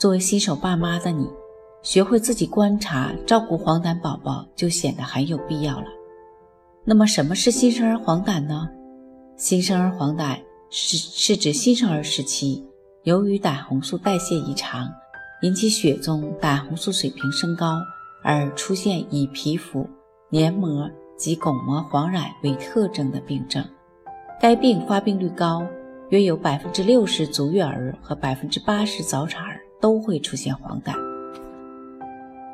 作为新手爸妈的你，学会自己观察、照顾黄疸宝宝就显得很有必要了。那么，什么是新生儿黄疸呢？新生儿黄疸是是指新生儿时期由于胆红素代谢异常，引起血中胆红素水平升高，而出现以皮肤、黏膜及巩膜黄染为特征的病症。该病发病率高，约有百分之六十足月儿和百分之八十早产儿。都会出现黄疸。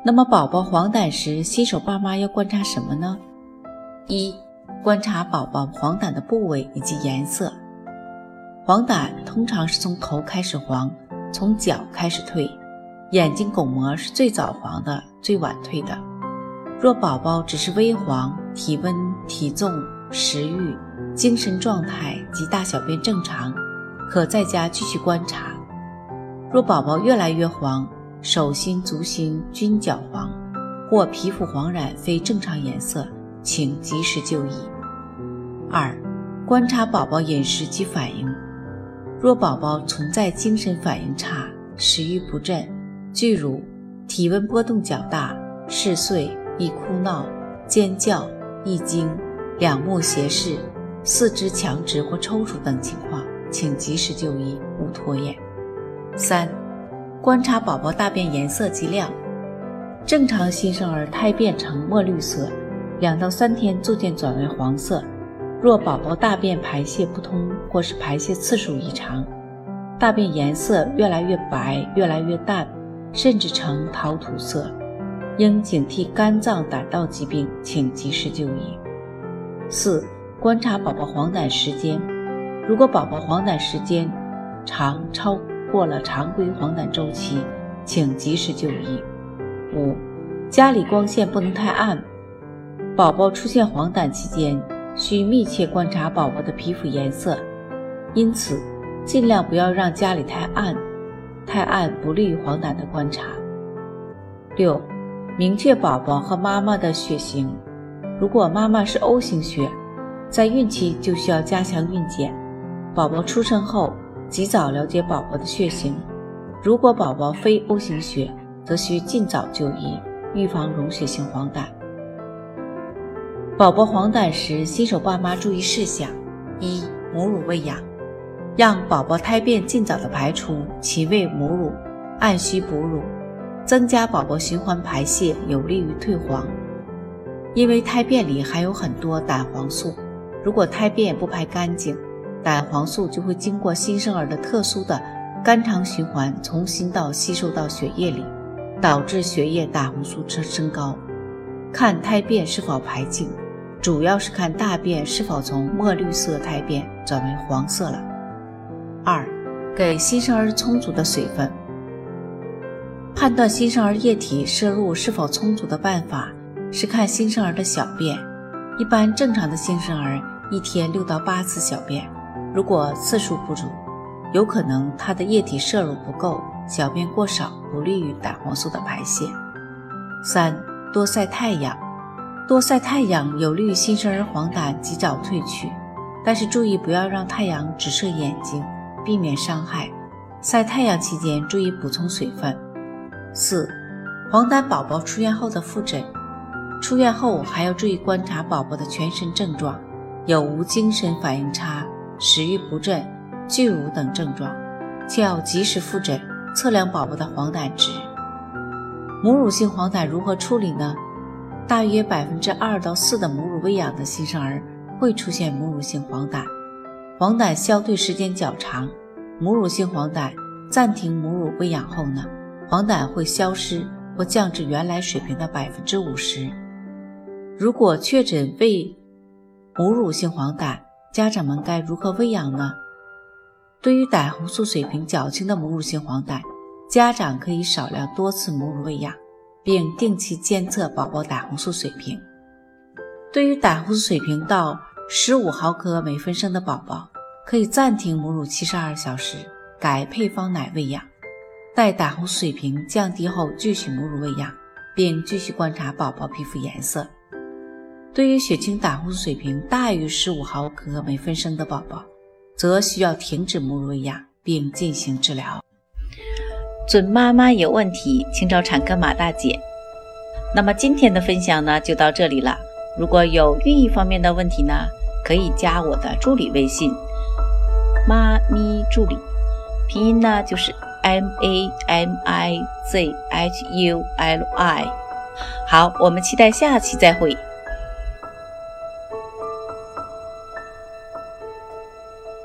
那么，宝宝黄疸时，新手爸妈要观察什么呢？一、观察宝宝黄疸的部位以及颜色。黄疸通常是从头开始黄，从脚开始退，眼睛巩膜是最早黄的，最晚退的。若宝宝只是微黄，体温、体重、食欲、精神状态及大小便正常，可在家继续观察。若宝宝越来越黄，手心、足心均较黄，或皮肤黄染非正常颜色，请及时就医。二、观察宝宝饮食及反应。若宝宝存在精神反应差、食欲不振、巨乳、体温波动较大、嗜睡、易哭闹、尖叫、易惊、两目斜视、四肢强直或抽搐等情况，请及时就医，勿拖延。三、观察宝宝大便颜色及量。正常新生儿胎便呈墨绿色，两到三天逐渐转为黄色。若宝宝大便排泄不通或是排泄次数异常，大便颜色越来越白、越来越淡，甚至呈陶土色，应警惕肝脏胆道疾病，请及时就医。四、观察宝宝黄疸时间。如果宝宝黄疸时间长超。过了常规黄疸周期，请及时就医。五、家里光线不能太暗。宝宝出现黄疸期间，需密切观察宝宝的皮肤颜色，因此尽量不要让家里太暗，太暗不利于黄疸的观察。六、明确宝宝和妈妈的血型。如果妈妈是 O 型血，在孕期就需要加强孕检。宝宝出生后。及早了解宝宝的血型，如果宝宝非 O 型血，则需尽早就医，预防溶血性黄疸。宝宝黄疸时，新手爸妈注意事项：一、母乳喂养，让宝宝胎便尽早的排出，其喂母乳，按需哺乳，增加宝宝循环排泄，有利于退黄。因为胎便里含有很多胆黄素，如果胎便不排干净。胆黄素就会经过新生儿的特殊的肝肠循环，从心道吸收到血液里，导致血液胆红素升升高。看胎便是否排净，主要是看大便是否从墨绿色胎便转为黄色了。二，给新生儿充足的水分。判断新生儿液体摄入是否充足的办法是看新生儿的小便。一般正常的新生儿一天六到八次小便。如果次数不足，有可能他的液体摄入不够，小便过少，不利于胆黄素的排泄。三、多晒太阳，多晒太阳有利于新生儿黄疸及早褪去，但是注意不要让太阳直射眼睛，避免伤害。晒太阳期间注意补充水分。四、黄疸宝宝出院后的复诊，出院后还要注意观察宝宝的全身症状，有无精神反应差。食欲不振、巨乳等症状，就要及时复诊，测量宝宝的黄疸值。母乳性黄疸如何处理呢？大约百分之二到四的母乳喂养的新生儿会出现母乳性黄疸，黄疸消退时间较长。母乳性黄疸暂停母乳喂养后呢，黄疸会消失或降至原来水平的百分之五十。如果确诊为母乳性黄疸，家长们该如何喂养呢？对于胆红素水平较轻的母乳性黄疸，家长可以少量多次母乳喂养，并定期监测宝宝胆红素水平。对于胆红素水平到十五毫克每分升的宝宝，可以暂停母乳七十二小时，改配方奶喂养。待胆红素水平降低后，继续母乳喂养，并继续观察宝宝皮肤颜色。对于血清胆红素水平大于十五毫克每分升的宝宝，则需要停止母乳喂养并进行治疗。准妈妈有问题，请找产科马大姐。那么今天的分享呢，就到这里了。如果有孕育方面的问题呢，可以加我的助理微信“妈咪助理”，拼音呢就是 M A M I Z H U L I。好，我们期待下期再会。